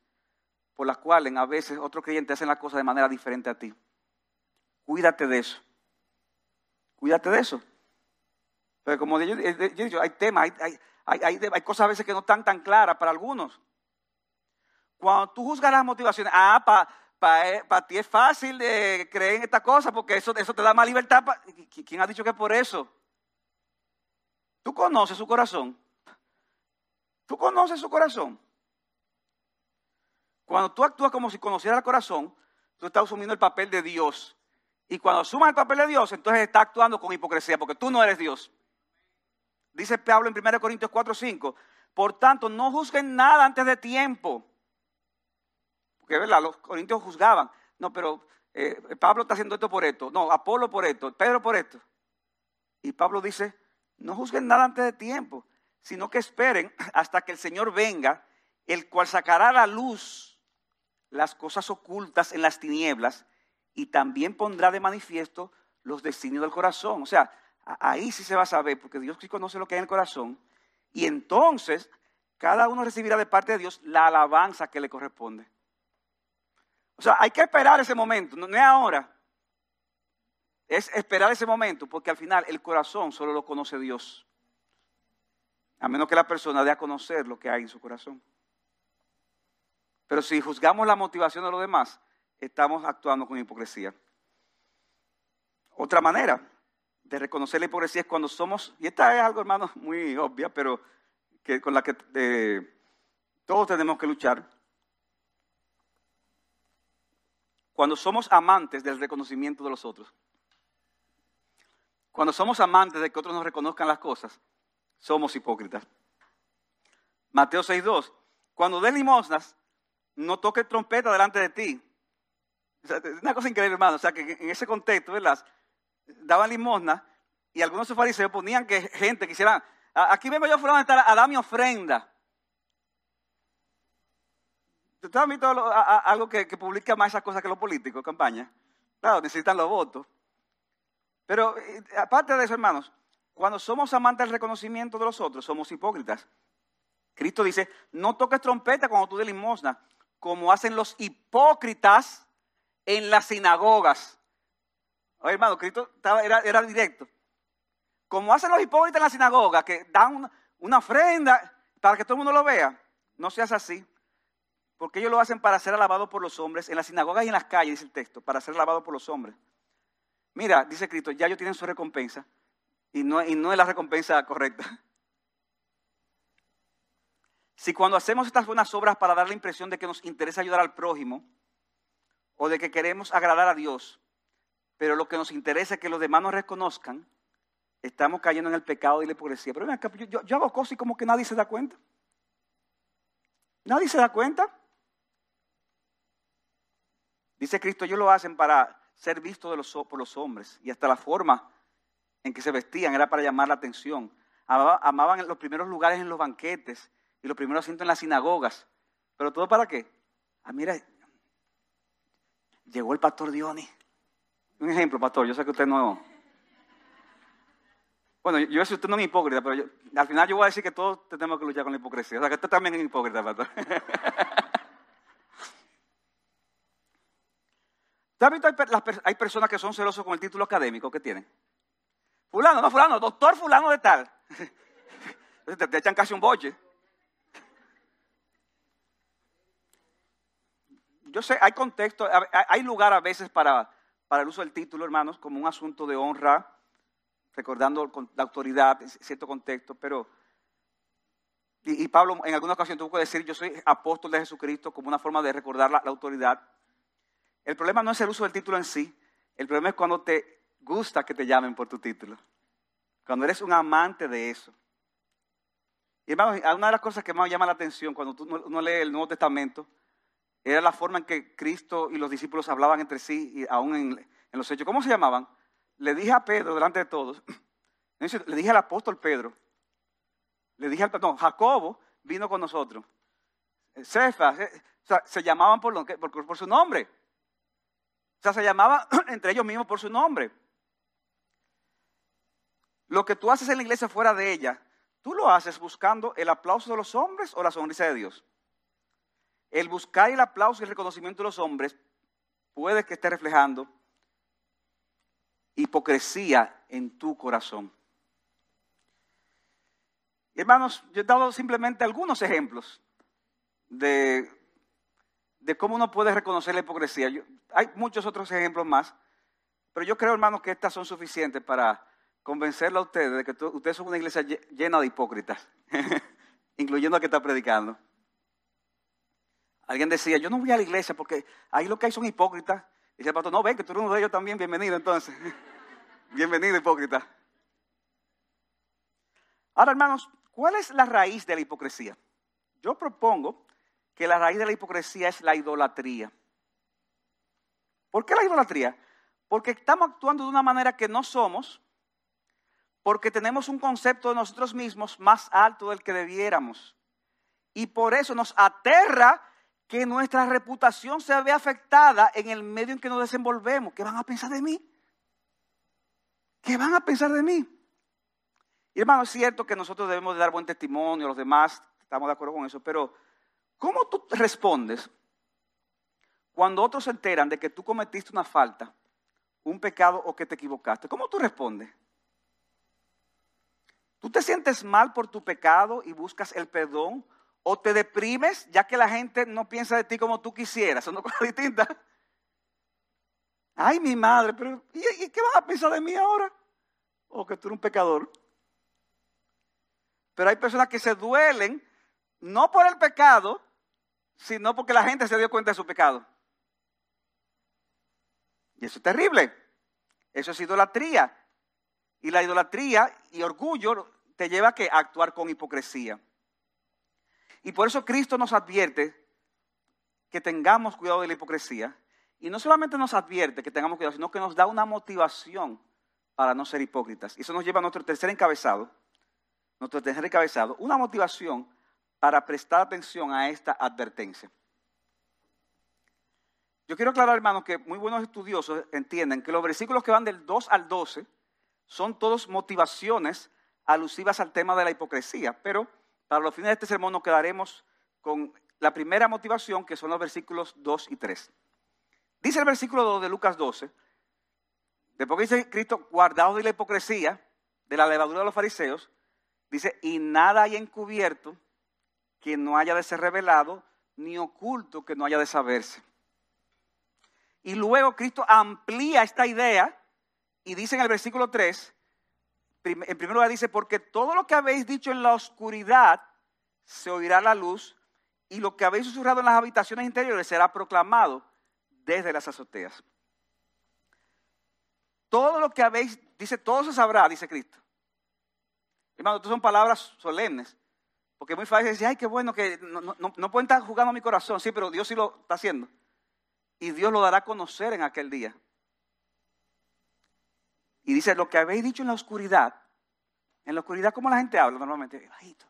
por las cuales a veces otros creyentes hacen las cosas de manera diferente a ti. Cuídate de eso. Cuídate de eso. Pero como yo, he dicho, hay temas, hay, hay, cosas a veces que no están tan claras para algunos. Cuando tú juzgas las motivaciones, ah, para eh, ti es fácil de creer en esta cosa porque eso, eso te da más libertad. ¿Quién ha dicho que por eso? Tú conoces su corazón. Tú conoces su corazón. Cuando tú actúas como si conocieras el corazón, tú estás asumiendo el papel de Dios. Y cuando asumas el papel de Dios, entonces estás actuando con hipocresía, porque tú no eres Dios. Dice Pablo en 1 Corintios 4, 5. Por tanto, no juzguen nada antes de tiempo. Porque, ¿verdad? Los corintios juzgaban. No, pero eh, Pablo está haciendo esto por esto. No, Apolo por esto. Pedro por esto. Y Pablo dice, no juzguen nada antes de tiempo sino que esperen hasta que el Señor venga, el cual sacará a la luz las cosas ocultas en las tinieblas y también pondrá de manifiesto los destinos del corazón. O sea, ahí sí se va a saber, porque Dios sí conoce lo que hay en el corazón, y entonces cada uno recibirá de parte de Dios la alabanza que le corresponde. O sea, hay que esperar ese momento, no es ahora. Es esperar ese momento, porque al final el corazón solo lo conoce Dios. A menos que la persona dé a conocer lo que hay en su corazón. Pero si juzgamos la motivación de los demás, estamos actuando con hipocresía. Otra manera de reconocer la hipocresía es cuando somos, y esta es algo, hermano, muy obvia, pero que, con la que eh, todos tenemos que luchar. Cuando somos amantes del reconocimiento de los otros. Cuando somos amantes de que otros nos reconozcan las cosas, somos hipócritas. Mateo 6.2, cuando des limosnas, no toques trompeta delante de ti. Es una cosa increíble, hermano. O sea, que en ese contexto, ¿verdad? Daban limosna y algunos fariseos ponían que gente quisiera, aquí vengo yo a estar a dar mi ofrenda. ¿Ustedes han visto algo que, que, publica más esas cosas que los políticos, campaña? Claro, necesitan los votos. Pero eh, aparte de eso, hermanos, cuando somos amantes del reconocimiento de los otros, somos hipócritas. Cristo dice, no toques trompeta cuando tú de limosna, como hacen los hipócritas en las sinagogas. Hermano, Cristo era, directo. Como hacen los hipócritas en la sinagoga, que dan una, ofrenda para que todo el mundo lo vea. No seas así. Porque ellos lo hacen para ser alabados por los hombres, en las sinagogas y en las calles, dice el texto, para ser alabados por los hombres. Mira, dice Cristo, ya ellos tienen su recompensa y no es la recompensa correcta. Si cuando hacemos estas buenas obras para dar la impresión de que nos interesa ayudar al prójimo o de que queremos agradar a Dios, pero lo que nos interesa es que los demás nos reconozcan, estamos cayendo en el pecado y la hipocresía. Pero yo, yo hago cosas y como que nadie se da cuenta. Nadie se da cuenta. Dice Cristo, ellos lo hacen para ser vistos por los hombres y hasta la forma en que se vestían era para llamar la atención. Amaban, los primeros lugares en los banquetes y los primeros asientos en las sinagogas. ¿Pero todo para qué? Ah, mira, llegó el pastor Dioni. Un ejemplo, pastor, yo sé que usted no... Bueno, yo sé que usted no es hipócrita, pero al final yo voy a decir que todos tenemos que luchar con la hipocresía. O sea, que usted también es hipócrita, pastor. Hay, hay personas que son celosos con el título académico que tienen. Fulano, no fulano, doctor fulano de tal. Te, te echan casi un boche. Yo sé, hay contexto, hay lugar a veces para, para el uso del título, hermanos, como un asunto de honra, recordando la autoridad, cierto contexto, pero... Y, Pablo en alguna ocasión tuvo que decir, yo soy apóstol de Jesucristo, como una forma de recordar la autoridad. El problema no es el uso del título en sí, el problema es cuando te gusta que te llamen por tu título, cuando eres un amante de eso. Y hermano, una de las cosas que más llama la atención cuando tú no lees el Nuevo Testamento era la forma en que Cristo y los discípulos hablaban entre sí, y aún en, los hechos. ¿Cómo se llamaban? Le dije a Pedro, delante de todos, le dije al apóstol Pedro, le dije al, perdón, Jacobo vino con nosotros. Cefas, eh, o sea, se llamaban por, por, su nombre. O sea, se llamaba entre ellos mismos por su nombre. Lo que tú haces en la iglesia fuera de ella, tú lo haces buscando el aplauso de los hombres o la sonrisa de Dios. El buscar el aplauso y el reconocimiento de los hombres puede que esté reflejando hipocresía en tu corazón. Hermanos, yo he dado simplemente algunos ejemplos de cómo uno puede reconocer la hipocresía. hay muchos otros ejemplos más, pero yo creo, hermanos, que estas son suficientes para convencerle a ustedes de que ustedes son una iglesia llena de hipócritas, incluyendo a que está predicando. Alguien decía, yo no voy a la iglesia porque ahí lo que hay son hipócritas. Y dice el pastor, no, ven que tú eres uno de ellos también, bienvenido entonces. bienvenido, hipócrita. Ahora, hermanos, ¿cuál es la raíz de la hipocresía? Yo propongo que la raíz de la hipocresía es la idolatría. ¿Por qué la idolatría? Porque estamos actuando de una manera que no somos, porque tenemos un concepto de nosotros mismos más alto del que debiéramos. Y por eso nos aterra que nuestra reputación se vea afectada en el medio en que nos desenvolvemos. ¿Qué van a pensar de mí? ¿Qué van a pensar de mí? Y hermano, es cierto que nosotros debemos de dar buen testimonio los demás, estamos de acuerdo con eso, pero ¿Cómo tú respondes cuando otros se enteran de que tú cometiste una falta, un pecado o que te equivocaste? ¿Cómo tú respondes? ¿Tú te sientes mal por tu pecado y buscas el perdón? ¿O te deprimes ya que la gente no piensa de ti como tú quisieras? Son dos cosas distintas. Ay, mi madre, pero ¿y, qué van a pensar de mí ahora? O que tú eres un pecador. Pero hay personas que se duelen no por el pecado, sino porque la gente se dio cuenta de su pecado. Y eso es terrible. Eso es idolatría. Y la idolatría y orgullo te lleva a, actuar con hipocresía. Y por eso Cristo nos advierte que tengamos cuidado de la hipocresía. Y no solamente nos advierte que tengamos cuidado, sino que nos da una motivación para no ser hipócritas. Y eso nos lleva a nuestro tercer encabezado. Nuestro tercer encabezado, una motivación para prestar atención a esta advertencia. Yo quiero aclarar, hermanos, que muy buenos estudiosos entienden que los versículos que van del 2 al 12 son todos motivaciones alusivas al tema de la hipocresía, pero para los fines de este sermón nos quedaremos con la primera motivación, que son los versículos 2 y 3. Dice el versículo 2 de Lucas 12, después que dice Cristo, guardado de la hipocresía, de la levadura de los fariseos, dice, y nada hay encubierto que no haya de ser revelado, ni oculto que no haya de saberse. Y luego Cristo amplía esta idea y dice en el versículo 3, en primer lugar dice, porque todo lo que habéis dicho en la oscuridad se oirá la luz y lo que habéis susurrado en las habitaciones interiores será proclamado desde las azoteas. Todo lo que habéis, dice, todo se sabrá, dice Cristo. Hermano, estas son palabras solemnes. Porque es muy fácil decir, ay, qué bueno que no, no, pueden estar jugando a mi corazón. Sí, pero Dios sí lo está haciendo. Y Dios lo dará a conocer en aquel día. Y dice, lo que habéis dicho en la oscuridad, en la oscuridad, ¿cómo la gente habla normalmente? Bajito.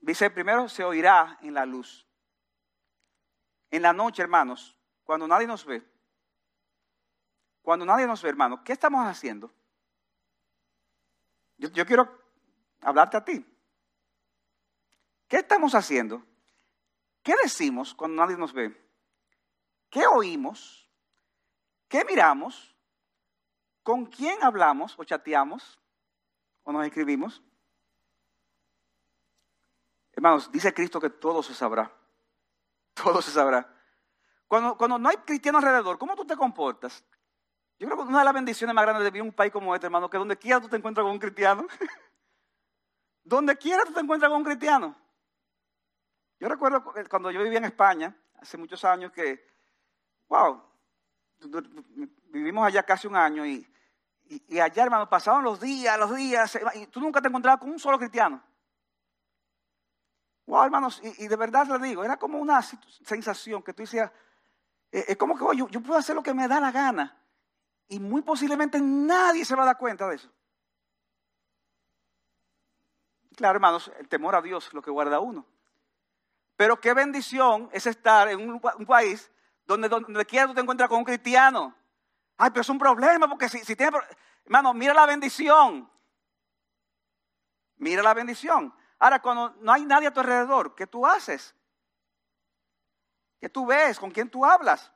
Dice, primero se oirá en la luz. En la noche, hermanos, cuando nadie nos ve, cuando nadie nos ve, hermanos, ¿qué estamos haciendo? Yo, yo quiero hablarte a ti. ¿Qué estamos haciendo? ¿Qué decimos cuando nadie nos ve? ¿Qué oímos? ¿Qué miramos? ¿Con quién hablamos o chateamos o nos escribimos? Hermanos, dice Cristo que todo se sabrá. Todo se sabrá. Cuando, cuando no hay cristiano alrededor, ¿cómo tú te comportas? Yo creo que una de las bendiciones más grandes de vivir en un país como este, hermano, que donde quiera tú te encuentras con un cristiano. donde quiera tú te encuentras con un cristiano. Yo recuerdo cuando yo vivía en España, hace muchos años, que, wow, vivimos allá casi un año y, allá, hermano, pasaban los días, los días, y tú nunca te encontrabas con un solo cristiano. Wow, hermanos, y, de verdad le digo, era como una sensación que tú decías, eh, es como que yo, puedo hacer lo que me da la gana. Y muy posiblemente nadie se va a dar cuenta de eso. Claro, hermanos, el temor a Dios es lo que guarda uno. Pero qué bendición es estar en un, país donde, donde quiera tú te encuentras con un cristiano. Ay, pero es un problema porque si, si tiene... Hermano, mira la bendición. Mira la bendición. Ahora, cuando no hay nadie a tu alrededor, ¿qué tú haces? ¿Qué tú ves? ¿Con quién tú hablas?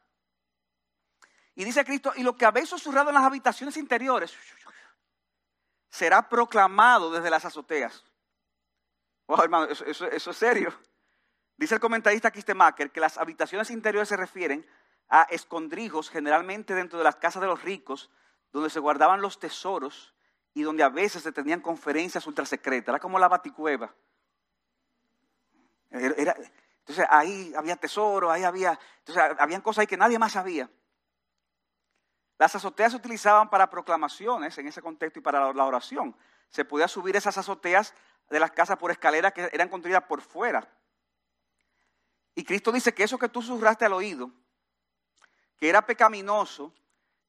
Y dice Cristo, y lo que habéis susurrado en las habitaciones interiores será proclamado desde las azoteas. Wow, hermano, eso, es serio. Dice el comentarista Kistemacher que las habitaciones interiores se refieren a escondrijos, generalmente dentro de las casas de los ricos, donde se guardaban los tesoros y donde a veces se tenían conferencias ultra secretas. Era como la baticueva. entonces ahí había tesoro, ahí había, entonces habían cosas ahí que nadie más sabía. Las azoteas se utilizaban para proclamaciones en ese contexto y para la oración. Se podía subir esas azoteas de las casas por escaleras que eran construidas por fuera. Y Cristo dice que eso que tú susurraste al oído, que era pecaminoso,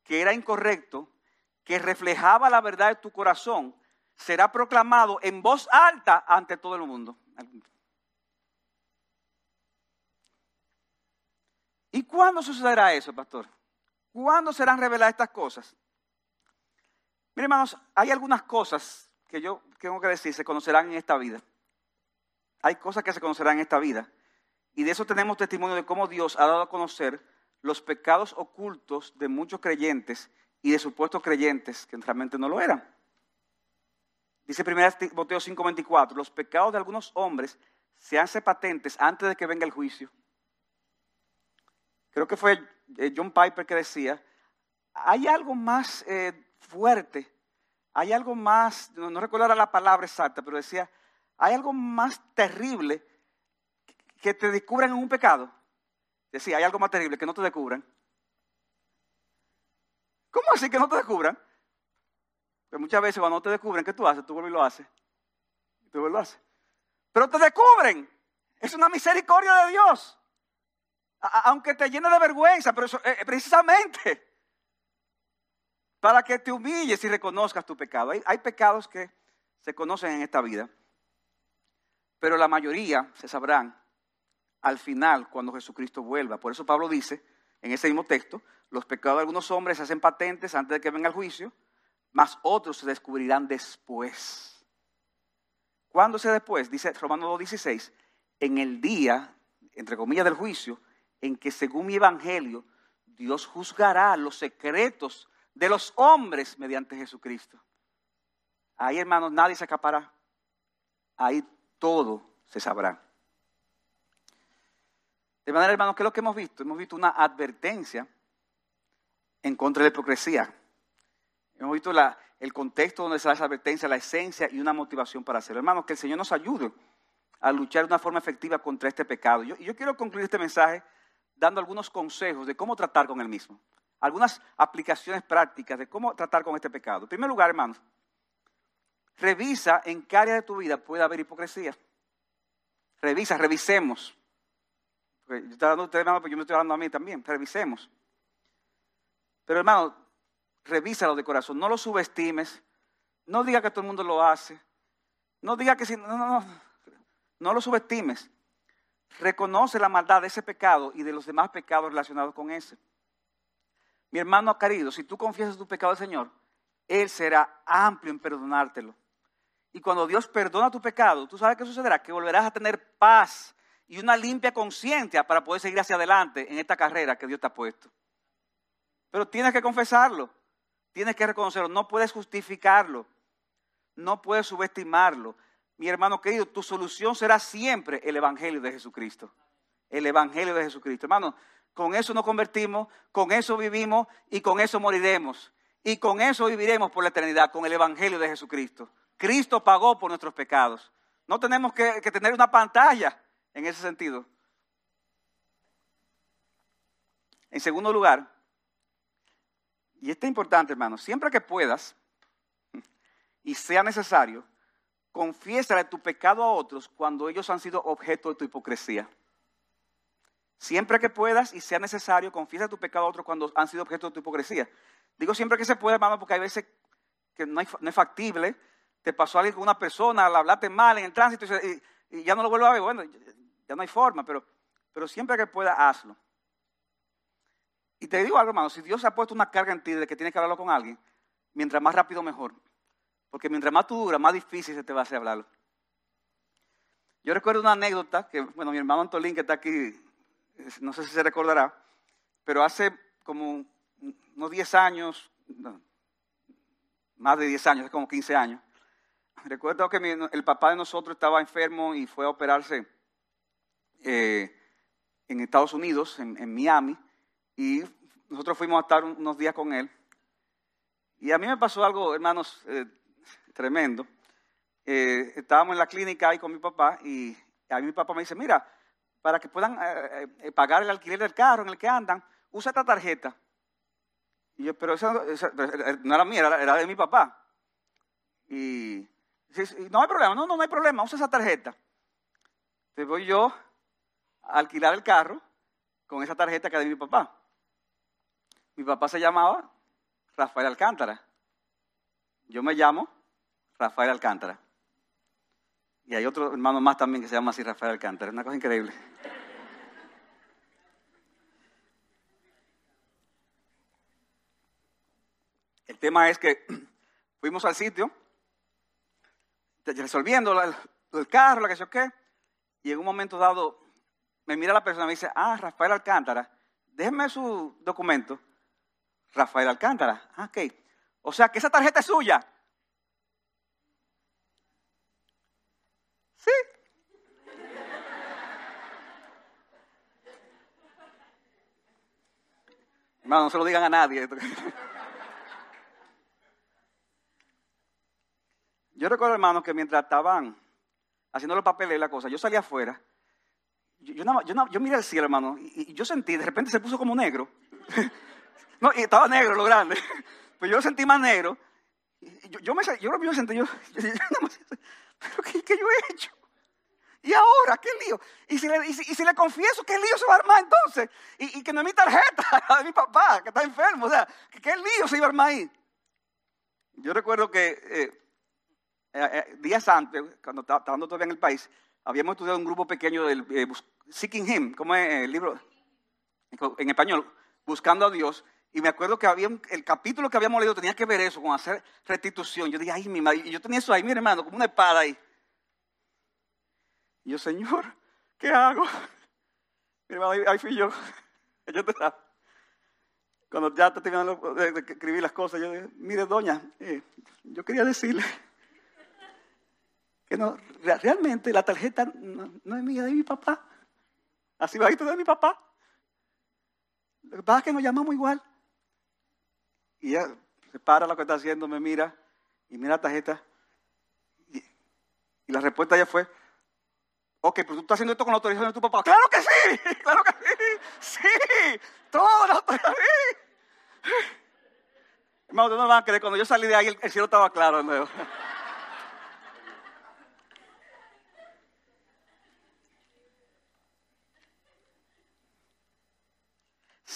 que era incorrecto, que reflejaba la verdad de tu corazón, será proclamado en voz alta ante todo el mundo. ¿Y cuándo sucederá eso, pastor? ¿Cuándo serán reveladas estas cosas? Miren, hermanos, hay algunas cosas que yo tengo que decir se conocerán en esta vida. Hay cosas que se conocerán en esta vida. Y de eso tenemos testimonio de cómo Dios ha dado a conocer los pecados ocultos de muchos creyentes y de supuestos creyentes que realmente no lo eran. Dice 1 Timoteo 5:24, los pecados de algunos hombres se hacen patentes antes de que venga el juicio. Creo que fue eh, John Piper que decía, hay algo más eh, fuerte, hay algo más, no, no recuerdo la palabra exacta, pero decía, hay algo más terrible que te descubran en un pecado. Decía, hay algo más terrible que no te descubran ¿Cómo así que no te descubran? Pues muchas veces cuando no te descubren, ¿qué tú haces? Tú vuelves y lo haces. Tú vuelves y lo haces. Pero te descubren. Es una misericordia de Dios. aunque te llene de vergüenza, pero eso, eh, precisamente para que te humilles y reconozcas tu pecado. hay pecados que se conocen en esta vida, pero la mayoría se sabrán al final cuando Jesucristo vuelva. Por eso Pablo dice en ese mismo texto, los pecados de algunos hombres se hacen patentes antes de que venga el juicio, mas otros se descubrirán después. ¿Cuándo se después? Dice Romanos 2.16, en el día, entre comillas, del juicio, en que según mi evangelio, Dios juzgará los secretos de los hombres mediante Jesucristo. Ahí, hermanos, nadie se escapará. Ahí todo se sabrá. De manera, hermanos, ¿qué es lo que hemos visto? Hemos visto una advertencia en contra de la hipocresía. Hemos visto el contexto donde se da esa advertencia, la esencia y una motivación para hacerlo. Hermanos, que el Señor nos ayude a luchar de una forma efectiva contra este pecado. Yo, yo quiero concluir este mensaje dando algunos consejos de cómo tratar con el mismo. Algunas aplicaciones prácticas de cómo tratar con este pecado. En primer lugar, hermanos, revisa en qué área de tu vida puede haber hipocresía. Revisa, revisemos. Yo a ustedes, hermano, pero yo me estoy hablando a mí también. Revisemos. Pero, hermano, revísalo de corazón. No lo subestimes. No diga que todo el mundo lo hace. No diga que si. No, no, no. No lo subestimes. Reconoce la maldad de ese pecado y de los demás pecados relacionados con ese. Mi hermano querido, si tú confiesas tu pecado al Señor, Él será amplio en perdonártelo. Y cuando Dios perdona tu pecado, tú sabes qué sucederá, que volverás a tener paz y una limpia conciencia para poder seguir hacia adelante en esta carrera que Dios te ha puesto. Pero tienes que confesarlo, tienes que reconocerlo, no puedes justificarlo, no puedes subestimarlo. Mi hermano querido, tu solución será siempre el Evangelio de Jesucristo. El Evangelio de Jesucristo. Hermano, con eso nos convertimos, con eso vivimos y con eso moriremos. Y con eso viviremos por la eternidad, con el Evangelio de Jesucristo. Cristo pagó por nuestros pecados. No tenemos que, tener una pantalla en ese sentido. En segundo lugar, y esto es importante, hermano, siempre que puedas y sea necesario, confiésale tu pecado a otros cuando ellos han sido objeto de tu hipocresía. Siempre que puedas y sea necesario, confiesa tu pecado a otros cuando han sido objeto de tu hipocresía. Digo siempre que se puede, hermano, porque hay veces que no, es factible. Te pasó algo con una persona, la hablaste mal en el tránsito y, ya no lo vuelvo a ver. Bueno, ya no hay forma, pero, pero siempre que pueda, hazlo. Y te digo algo, hermano, si Dios ha puesto una carga en ti de que tienes que hablarlo con alguien, mientras más rápido mejor. Porque mientras más tú duras, más difícil se te va a hacer hablarlo. Yo recuerdo una anécdota que, bueno, mi hermano Antolín, que está aquí, no sé si se recordará, pero hace como unos 10 años, más de 10 años, es como 15 años, recuerdo que el papá de nosotros estaba enfermo y fue a operarse eh, en Estados Unidos, en, Miami, y nosotros fuimos a estar unos días con él. Y a mí me pasó algo, hermanos, eh, tremendo. Eh, estábamos en la clínica ahí con mi papá y a mí mi papá me dice, mira, para que puedan pagar el alquiler del carro en el que andan, usa esta tarjeta. Y yo, pero esa, no era mía, era, de mi papá. Y, no hay problema, no, no, no hay problema, usa esa tarjeta. Te voy yo alquilar el carro con esa tarjeta que era de mi papá. Mi papá se llamaba Rafael Alcántara. Yo me llamo Rafael Alcántara. Y hay otro hermano más también que se llama así Rafael Alcántara. Es una cosa increíble. El tema es que fuimos al sitio, resolviendo el carro, la que sé qué, y en un momento dado me mira la persona y me dice, ah, Rafael Alcántara, déjeme su documento. Rafael Alcántara, ah, ok. O sea que esa tarjeta es suya. Sí. Hermano, no se lo digan a nadie. Yo recuerdo, hermano, que mientras estaban haciendo los papeles y la cosa, yo salía afuera. Yo, yo, miré al cielo, hermano, y, yo sentí, de repente se puso como negro. no, y estaba negro lo grande. Pues yo lo sentí más negro. yo, yo, me, yo, yo sentí, yo, ¿pero qué, qué yo he hecho? ¿Y ahora qué lío? ¿Y si, le, y si, le confieso qué lío se va a armar entonces? Y, que no es mi tarjeta, la mi papá, que está enfermo. O sea, ¿qué lío se iba a armar ahí? Yo recuerdo que eh, eh, eh, días antes, cuando estaba, todavía en el país, habíamos estudiado un grupo pequeño del Seeking Him, ¿cómo es el libro? En español, buscando a Dios. Y me acuerdo que había el capítulo que habíamos leído tenía que ver eso, con hacer restitución. Yo dije, ay, mi madre. Y yo tenía eso ahí, mi hermano, como una espada ahí. Y yo, Señor, ¿qué hago? Mi hermano, ahí, fui yo. cuando ya te tengan de escribir las cosas, yo dije, mire, doña, eh, yo quería decirle que no, realmente la tarjeta no, es mía, de mi papá. Así bajito de mi papá. Lo que pasa es que nos llamamos igual. Y ella se para lo que está haciendo, me mira y mira la tarjeta. Y, la respuesta ya fue, ok, pero tú estás haciendo esto con la autorización de tu papá. Claro que sí, claro que sí, sí, todo lo estoy Hermano, no van a creer, cuando yo salí de ahí el, cielo estaba claro de nuevo.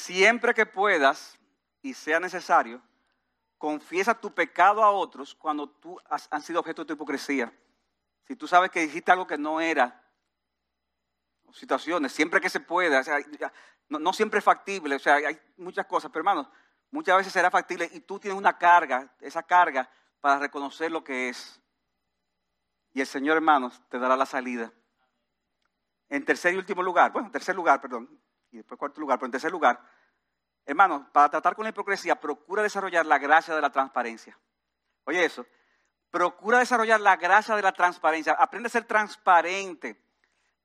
Siempre que puedas y sea necesario, confiesa tu pecado a otros cuando tú has, sido objeto de tu hipocresía. Si tú sabes que dijiste algo que no era, situaciones, siempre que se pueda, no, no, siempre es factible, o sea, hay muchas cosas, pero hermanos, muchas veces será factible y tú tienes una carga, esa carga para reconocer lo que es. Y el Señor, hermanos, te dará la salida. En tercer y último lugar, bueno, en tercer lugar, perdón, y después cuarto lugar, pero en tercer lugar, hermanos, para tratar con la hipocresía, procura desarrollar la gracia de la transparencia. Oye eso, procura desarrollar la gracia de la transparencia, aprende a ser transparente.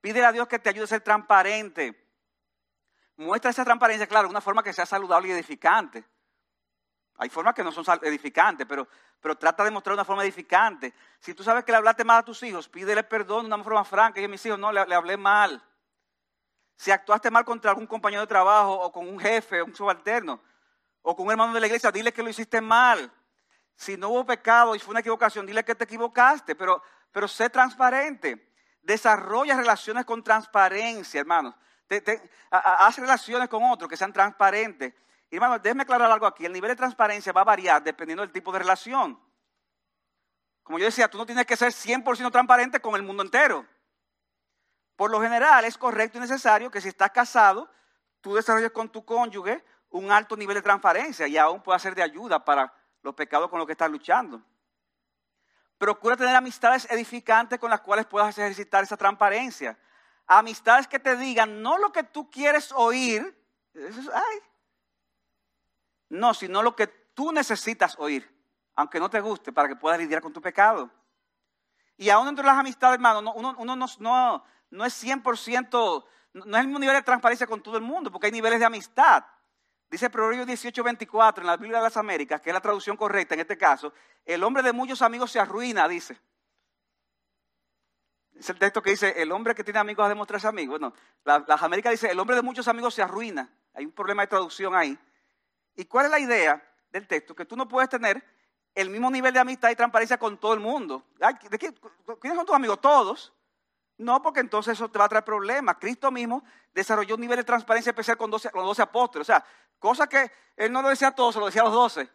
Pídele a Dios que te ayude a ser transparente. Muestra esa transparencia, claro, de una forma que sea saludable y edificante. Hay formas que no son edificantes, pero, pero trata de mostrar una forma edificante. Si tú sabes que le hablaste mal a tus hijos, pídele perdón de una forma franca. Y mis hijos, no, le, le hablé mal. Si actuaste mal contra algún compañero de trabajo o con un jefe, un subalterno, o con un hermano de la iglesia, dile que lo hiciste mal. Si no hubo pecado y fue una equivocación, dile que te equivocaste, pero, pero sé transparente. Desarrolla relaciones con transparencia, hermanos. haz relaciones con otros que sean transparentes. Y hermanos, déjeme aclarar algo aquí. El nivel de transparencia va a variar dependiendo del tipo de relación. Como yo decía, tú no tienes que ser 100% transparente con el mundo entero. Por lo general es correcto y necesario que si estás casado, tú desarrolles con tu cónyuge un alto nivel de transparencia y aún pueda ser de ayuda para los pecados con los que estás luchando. Procura tener amistades edificantes con las cuales puedas ejercitar esa transparencia. Amistades que te digan no lo que tú quieres oír, no, sino lo que tú necesitas oír, aunque no te guste, para que puedas lidiar con tu pecado. Y aún entre las amistades, hermano, uno, no, no, es 100%, no es el mismo nivel de transparencia con todo el mundo, porque hay niveles de amistad. Dice Proverbios 18:24 en la Biblia de las Américas, que es la traducción correcta en este caso, el hombre de muchos amigos se arruina, dice. Es el texto que dice, el hombre que tiene amigos ha de mostrarse amigo. Bueno, las Américas dice, el hombre de muchos amigos se arruina. Hay un problema de traducción ahí. ¿Y cuál es la idea del texto? Que tú no puedes tener el mismo nivel de amistad y transparencia con todo el mundo. ¿De ¿Quiénes son tus amigos? Todos. No, porque entonces eso te va a traer problemas. Cristo mismo desarrolló un nivel de transparencia especial con, los 12 apóstoles. O sea, cosa que él no lo decía a todos, se lo decía a los 12.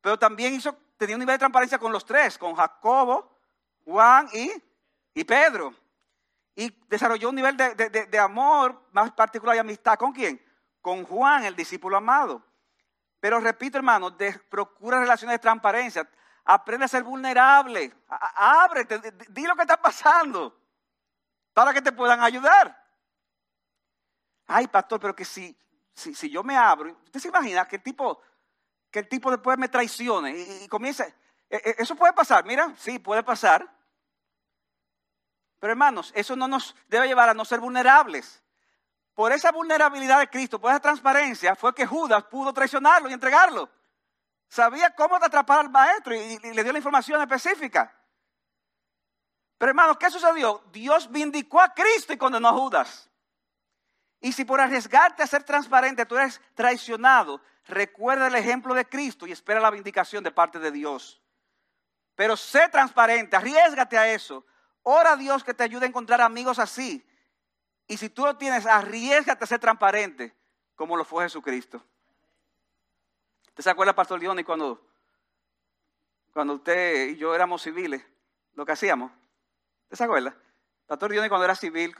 Pero también hizo, tenía un nivel de transparencia con los tres, con Jacobo, Juan y, y Pedro. Y desarrolló un nivel de, de amor más particular y amistad. ¿Con quién? Con Juan, el discípulo amado. Pero repito, hermano, procura relaciones de transparencia. Aprende a ser vulnerable. ábrete, di lo que está pasando para que te puedan ayudar. Ay, pastor, pero que si, si, yo me abro, ¿usted se imagina que el tipo, que tipo después me traicione y, y comience? E, eso puede pasar, mira, sí, puede pasar. Pero hermanos, eso no nos debe llevar a no ser vulnerables por esa vulnerabilidad de Cristo, por esa transparencia, fue que Judas pudo traicionarlo y entregarlo. Sabía cómo atrapar al maestro y, le dio la información específica. Pero hermanos, ¿qué sucedió? Dios vindicó a Cristo y condenó a Judas. Y si por arriesgarte a ser transparente tú eres traicionado, recuerda el ejemplo de Cristo y espera la vindicación de parte de Dios. Pero sé transparente, arriesgate a eso. Ora a Dios que te ayude a encontrar amigos así, y si tú lo tienes, arriesgate a ser transparente, como lo fue Jesucristo. ¿Usted se acuerda, Pastor Leoni, cuando, cuando usted y yo éramos civiles, lo que hacíamos? ¿Usted se acuerda? Pastor Leoni cuando era civil,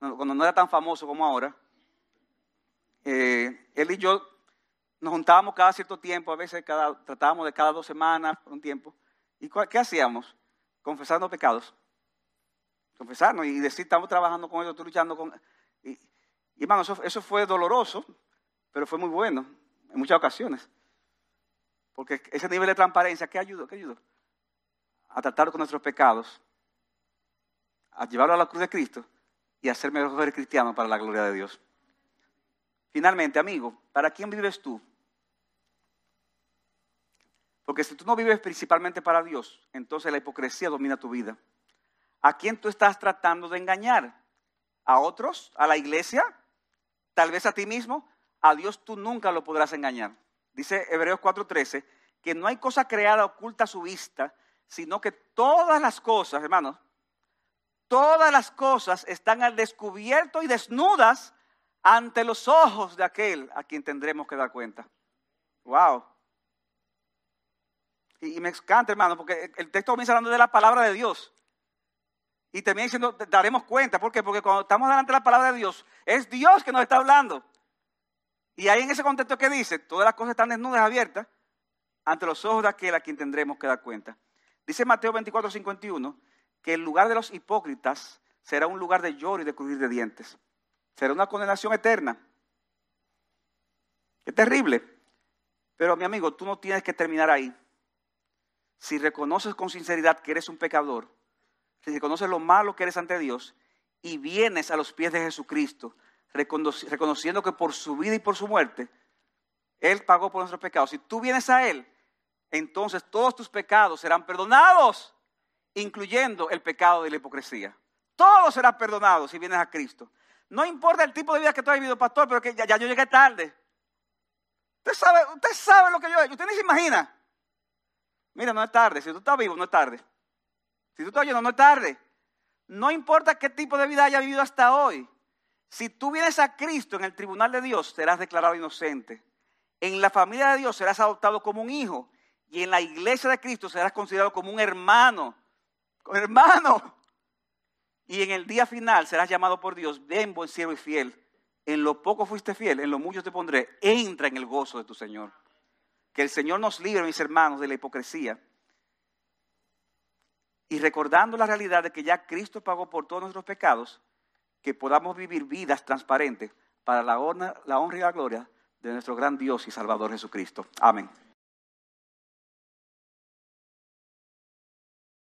cuando no era tan famoso como ahora, eh, él y yo nos juntábamos cada cierto tiempo, a veces cada, tratábamos de cada dos semanas por un tiempo. ¿Y qué hacíamos? Confesando pecados. Confesarnos y decir, estamos trabajando con ellos, estoy luchando con... Y, hermano, eso, eso fue doloroso, pero fue muy bueno en muchas ocasiones. Porque ese nivel de transparencia, ¿qué ayudó? ¿Qué ayudó? A tratar con nuestros pecados, a llevarlo a la cruz de Cristo y a ser mejores cristianos para la gloria de Dios. Finalmente, amigo, ¿para quién vives tú? Porque si tú no vives principalmente para Dios, entonces la hipocresía domina tu vida. ¿A quién tú estás tratando de engañar? ¿A otros? ¿A la iglesia? ¿Tal vez a ti mismo? A Dios tú nunca lo podrás engañar. Dice Hebreos 4:13 que no hay cosa creada oculta a su vista, sino que todas las cosas, hermanos, todas las cosas están al descubierto y desnudas ante los ojos de aquel a quien tendremos que dar cuenta. Wow. Y, me encanta, hermano, porque el texto comienza hablando de la palabra de Dios. Y también diciendo, daremos cuenta. ¿Por qué? Porque cuando estamos delante de la palabra de Dios, es Dios que nos está hablando. Y ahí en ese contexto que dice, todas las cosas están desnudas, abiertas, ante los ojos de aquel a quien tendremos que dar cuenta. Dice Mateo 24, 51, que el lugar de los hipócritas será un lugar de lloro y de crujir de dientes. Será una condenación eterna. Es terrible. Pero mi amigo, tú no tienes que terminar ahí. Si reconoces con sinceridad que eres un pecador, si reconoces lo malo que eres ante Dios y vienes a los pies de Jesucristo, reconociendo que por su vida y por su muerte, Él pagó por nuestros pecados. Si tú vienes a Él, entonces todos tus pecados serán perdonados, incluyendo el pecado de la hipocresía. Todos serán perdonados si vienes a Cristo. No importa el tipo de vida que tú has vivido, pastor, pero que ya, yo llegué tarde. Usted sabe, usted sabe lo que yo he hecho. Usted ni se imagina. Mira, no es tarde. Si tú estás vivo, no es tarde. Si tú estás oyendo, no es tarde. No importa qué tipo de vida haya vivido hasta hoy. Si tú vienes a Cristo en el tribunal de Dios, serás declarado inocente. En la familia de Dios serás adoptado como un hijo. Y en la iglesia de Cristo serás considerado como un hermano. Hermano. Y en el día final serás llamado por Dios, ven buen siervo y fiel. En lo poco fuiste fiel, en lo mucho te pondré. Entra en el gozo de tu Señor. Que el Señor nos libre, mis hermanos, de la hipocresía. Y recordando la realidad de que ya Cristo pagó por todos nuestros pecados, que podamos vivir vidas transparentes para la honra, la honra y la gloria de nuestro gran Dios y Salvador Jesucristo. Amén.